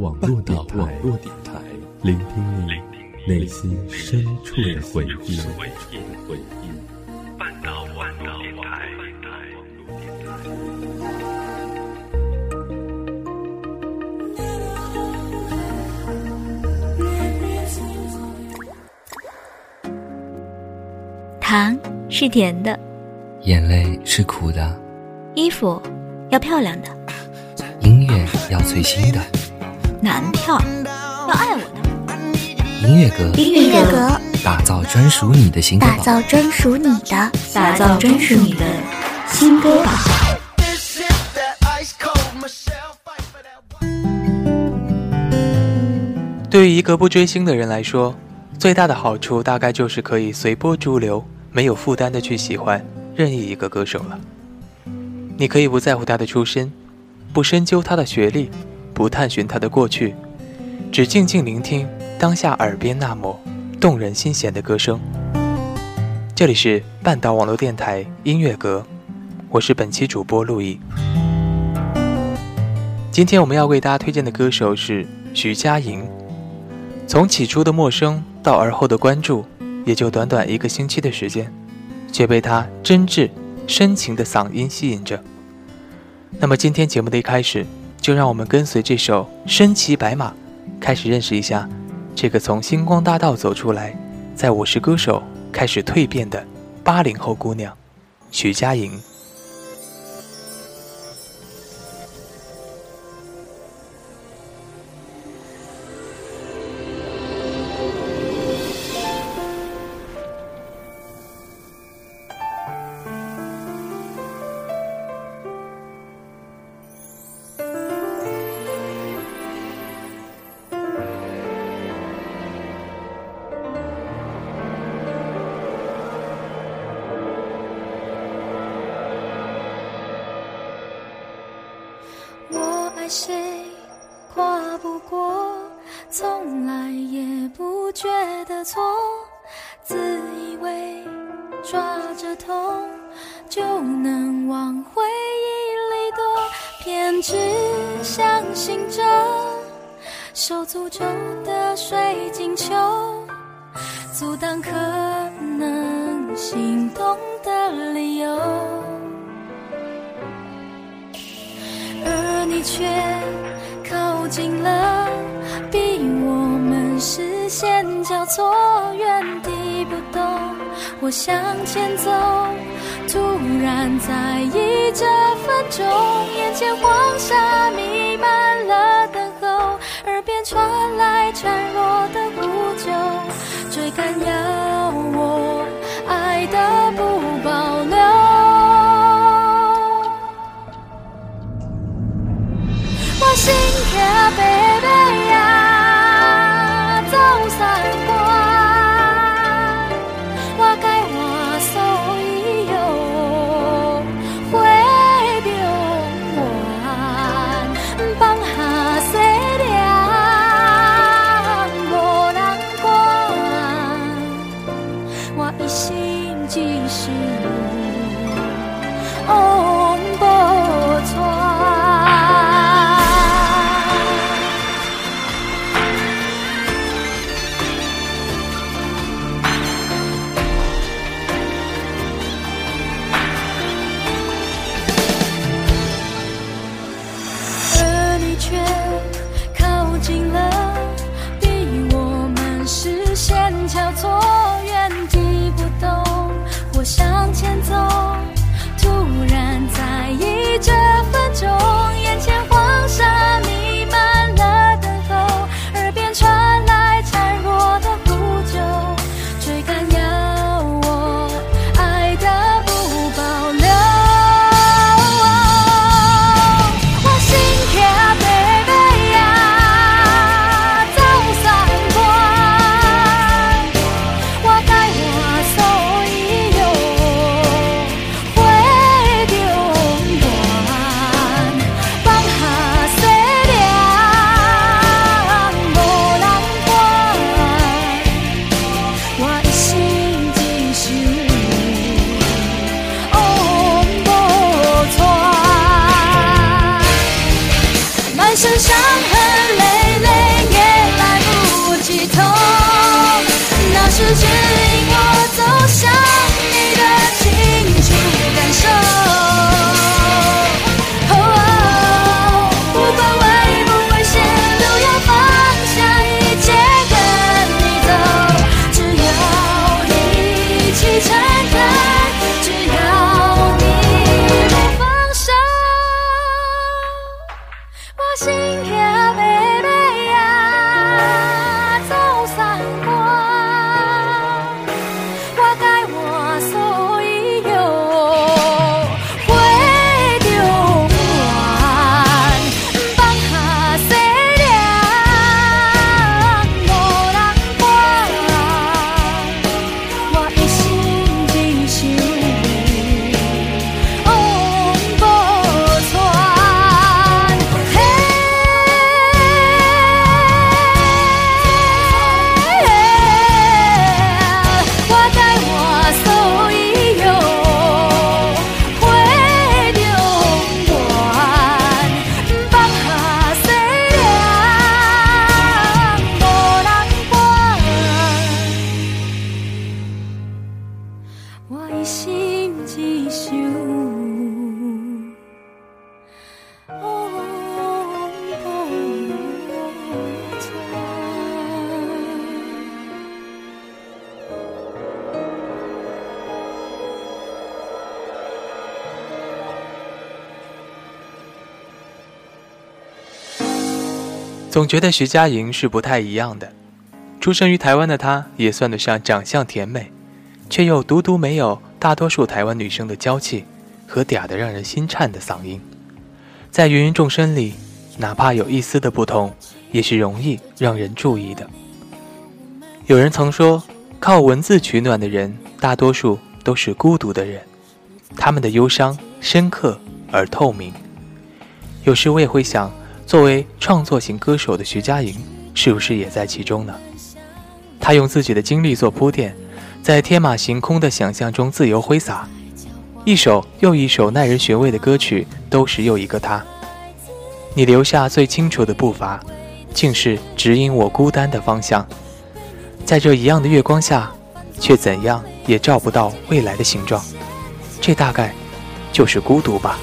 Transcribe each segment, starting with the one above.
网络电台，聆听你内心深处的回忆。半岛网络电台。糖是甜的，眼泪是苦的，衣服要漂亮的，音乐要最新的，男票要爱我的，音乐阁，音乐阁，打造专属你的新歌，打造专属你的，打造专属你的新歌榜。对于一个不追星的人来说，最大的好处大概就是可以随波逐流。没有负担的去喜欢任意一个歌手了。你可以不在乎他的出身，不深究他的学历，不探寻他的过去，只静静聆听当下耳边那抹动人心弦的歌声。这里是半岛网络电台音乐阁，我是本期主播陆毅。今天我们要为大家推荐的歌手是徐佳莹。从起初的陌生到而后的关注。也就短短一个星期的时间，却被他真挚、深情的嗓音吸引着。那么今天节目的一开始，就让我们跟随这首《身骑白马》，开始认识一下这个从星光大道走出来，在我是歌手开始蜕变的八零后姑娘——徐佳莹。不过，从来也不觉得错，自以为抓着痛就能往回忆里躲，偏执相信着受诅咒的水晶球，阻挡可能心动的理由。而你却近了，逼我们视线交错，原地不动。我向前走，突然在意这分钟，眼前黄沙弥漫了等候，耳边传来总觉得徐佳莹是不太一样的。出生于台湾的她，也算得上长相甜美，却又独独没有大多数台湾女生的娇气和嗲得让人心颤的嗓音。在芸芸众生里，哪怕有一丝的不同，也是容易让人注意的。有人曾说，靠文字取暖的人，大多数都是孤独的人，他们的忧伤深刻而透明。有时我也会想，作为创作型歌手的徐佳莹，是不是也在其中呢？她用自己的经历做铺垫，在天马行空的想象中自由挥洒，一首又一首耐人寻味的歌曲，都是又一个她。你留下最清楚的步伐，竟是指引我孤单的方向。在这一样的月光下，却怎样也照不到未来的形状。这大概就是孤独吧。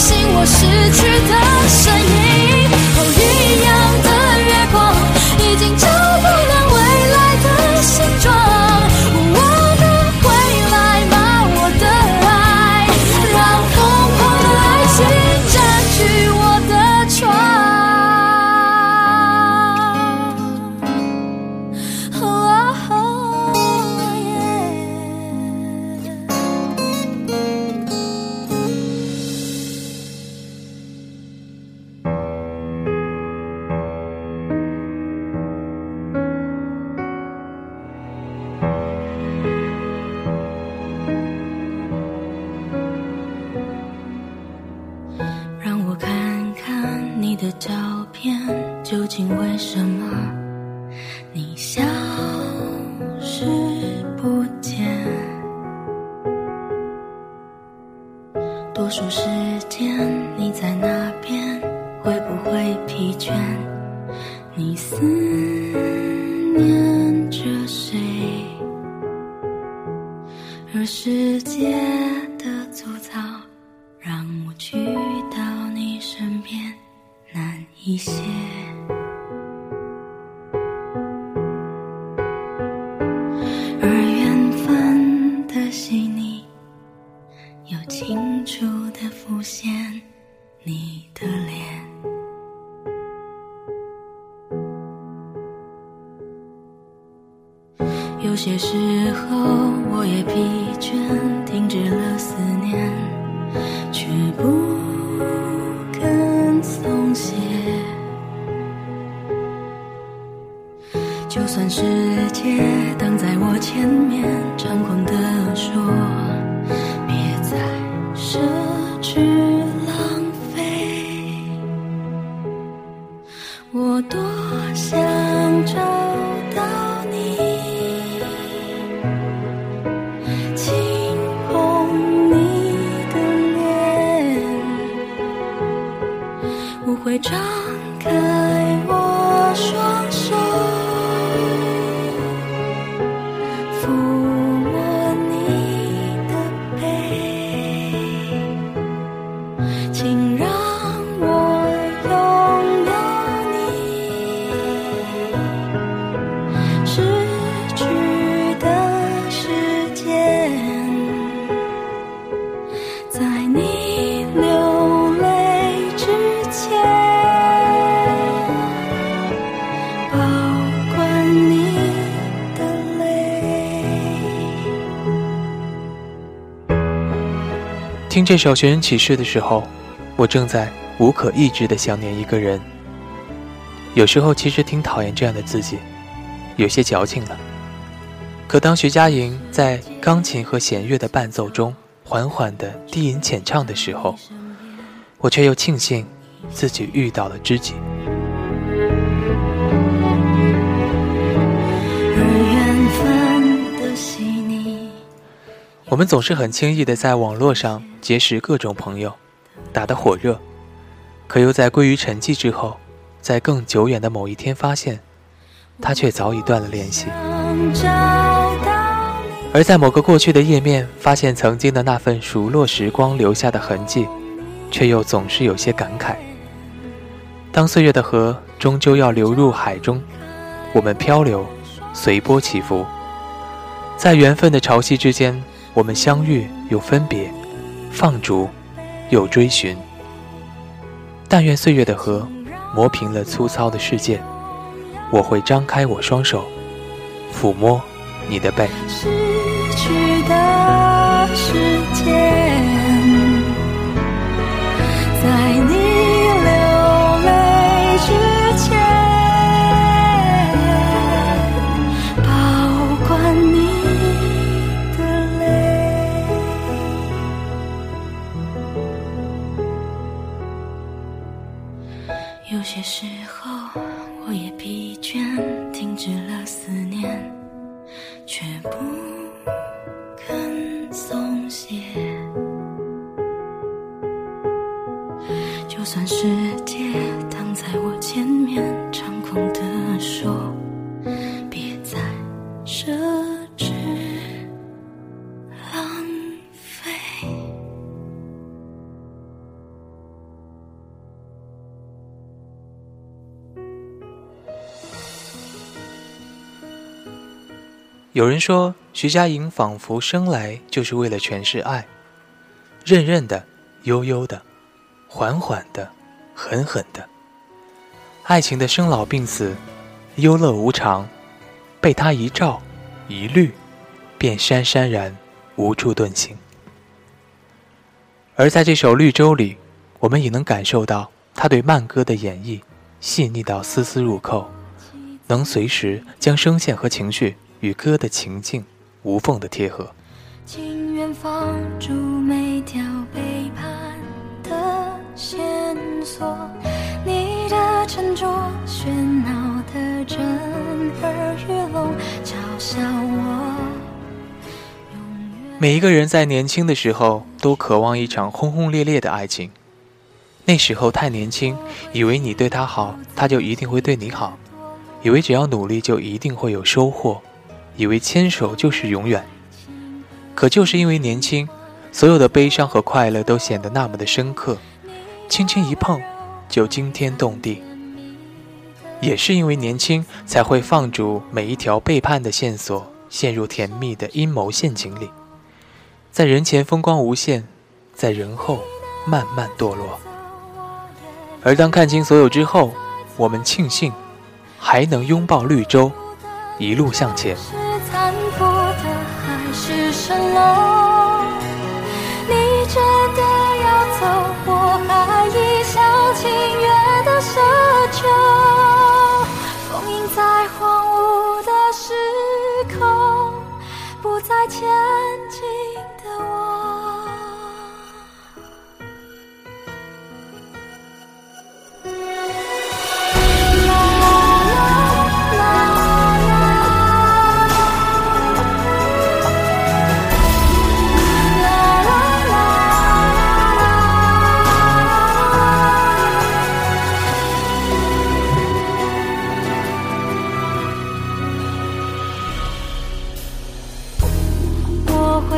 醒我逝去的身影？一我多想找到你，轻碰你的脸，我会找听这首寻人启事的时候，我正在无可抑制地想念一个人。有时候其实挺讨厌这样的自己，有些矫情了。可当徐佳莹在钢琴和弦乐的伴奏中缓缓地低吟浅唱的时候，我却又庆幸自己遇到了知己。我们总是很轻易地在网络上结识各种朋友，打得火热，可又在归于沉寂之后，在更久远的某一天发现，他却早已断了联系。而在某个过去的页面，发现曾经的那份熟络时光留下的痕迹，却又总是有些感慨。当岁月的河终究要流入海中，我们漂流，随波起伏，在缘分的潮汐之间，我们相遇又分别，放逐又追寻。但愿岁月的河磨平了粗糙的世界，我会张开我双手，抚摸你的背。失去的时间，有人说，徐佳莹仿佛生来就是为了诠释爱，韧韧的，悠悠的，缓缓的，狠狠的。爱情的生老病死，忧乐无常，被她一照一虑，便潸潸然，无处遁形。而在这首《绿洲》里，我们也能感受到他对慢歌的演绎，细腻到丝丝入扣，能随时将声线和情绪与歌的情境无缝的贴合。情愿放逐每条背叛的线索，你的沉着，喧闹的震耳欲聋，嘲笑我每一个人在年轻的时候都渴望一场轰轰烈烈的爱情。那时候太年轻，以为你对他好，他就一定会对你好；以为只要努力就一定会有收获；以为牵手就是永远。可就是因为年轻，所有的悲伤和快乐都显得那么的深刻，轻轻一碰就惊天动地。也是因为年轻，才会放逐每一条背叛的线索，陷入甜蜜的阴谋陷阱里，在人前风光无限，在人后慢慢堕落。而当看清所有之后，我们庆幸还能拥抱绿洲，一路向前。残破的海市蜃楼？你真的要走，我还一厢情愿的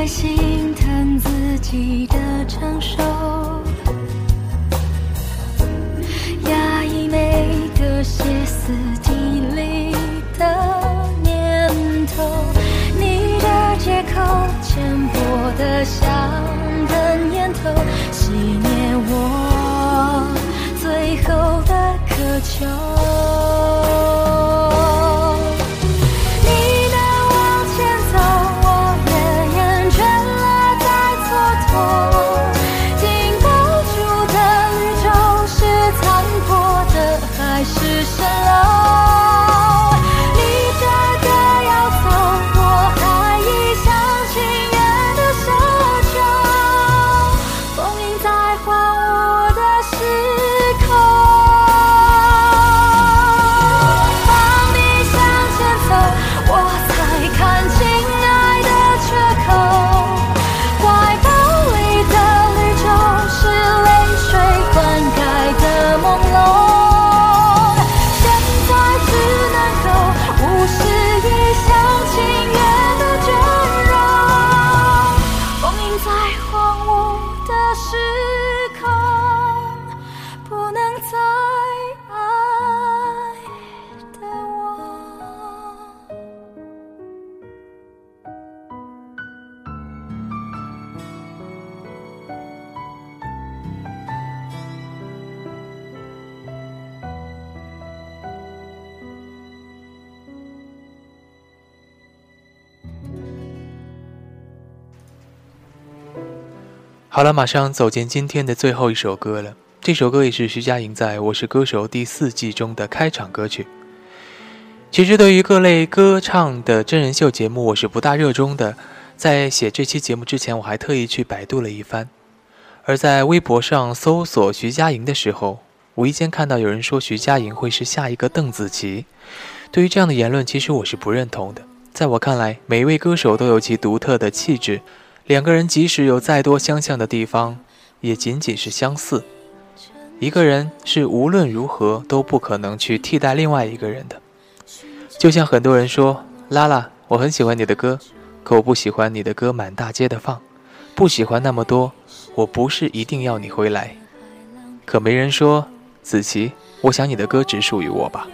会心疼自己的承受，压抑每个歇斯底里的念头。你的借口，浅薄的像根烟头，熄灭我最后的渴求。好了，马上走进今天的最后一首歌了。这首歌也是徐佳莹在《我是歌手》第四季中的开场歌曲。其实，对于各类歌唱的真人秀节目，我是不大热衷的。在写这期节目之前，我还特意去百度了一番。而在微博上搜索徐佳莹的时候，无意间看到有人说徐佳莹会是下一个邓紫棋。对于这样的言论，其实我是不认同的。在我看来，每一位歌手都有其独特的气质，两个人即使有再多相像的地方，也仅仅是相似。一个人是无论如何都不可能去替代另外一个人的。就像很多人说，拉拉，我很喜欢你的歌，可我不喜欢你的歌满大街的放，不喜欢那么多。我不是一定要你回来，可没人说，子琪，我想你的歌只属于我吧。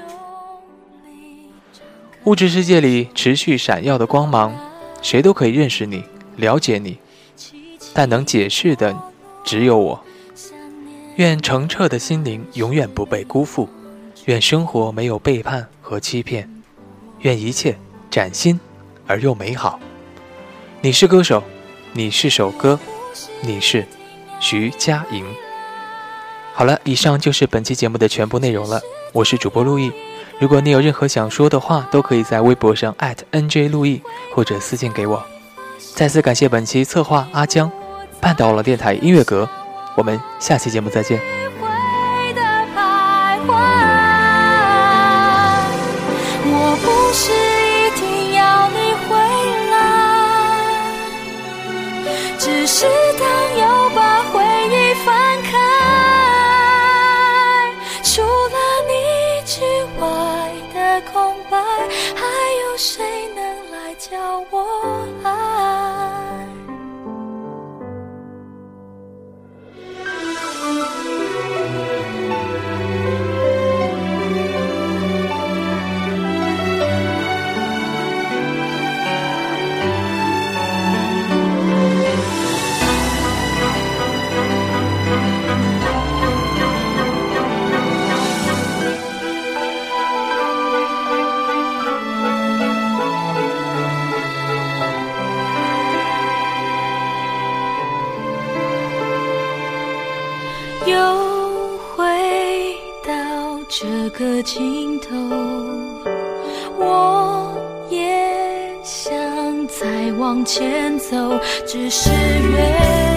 物质世界里持续闪耀的光芒，谁都可以认识你、了解你，但能解释的只有我。愿澄澈的心灵永远不被辜负，愿生活没有背叛和欺骗，愿一切崭新而又美好。你是歌手，你是首歌，你是徐佳莹。好了，以上就是本期节目的全部内容了。我是主播陆毅。如果你有任何想说的话，都可以在微博上 @nj 陆毅或者私信给我。再次感谢本期策划阿江，半岛了电台音乐阁。我们下期节目再见。前走，只是远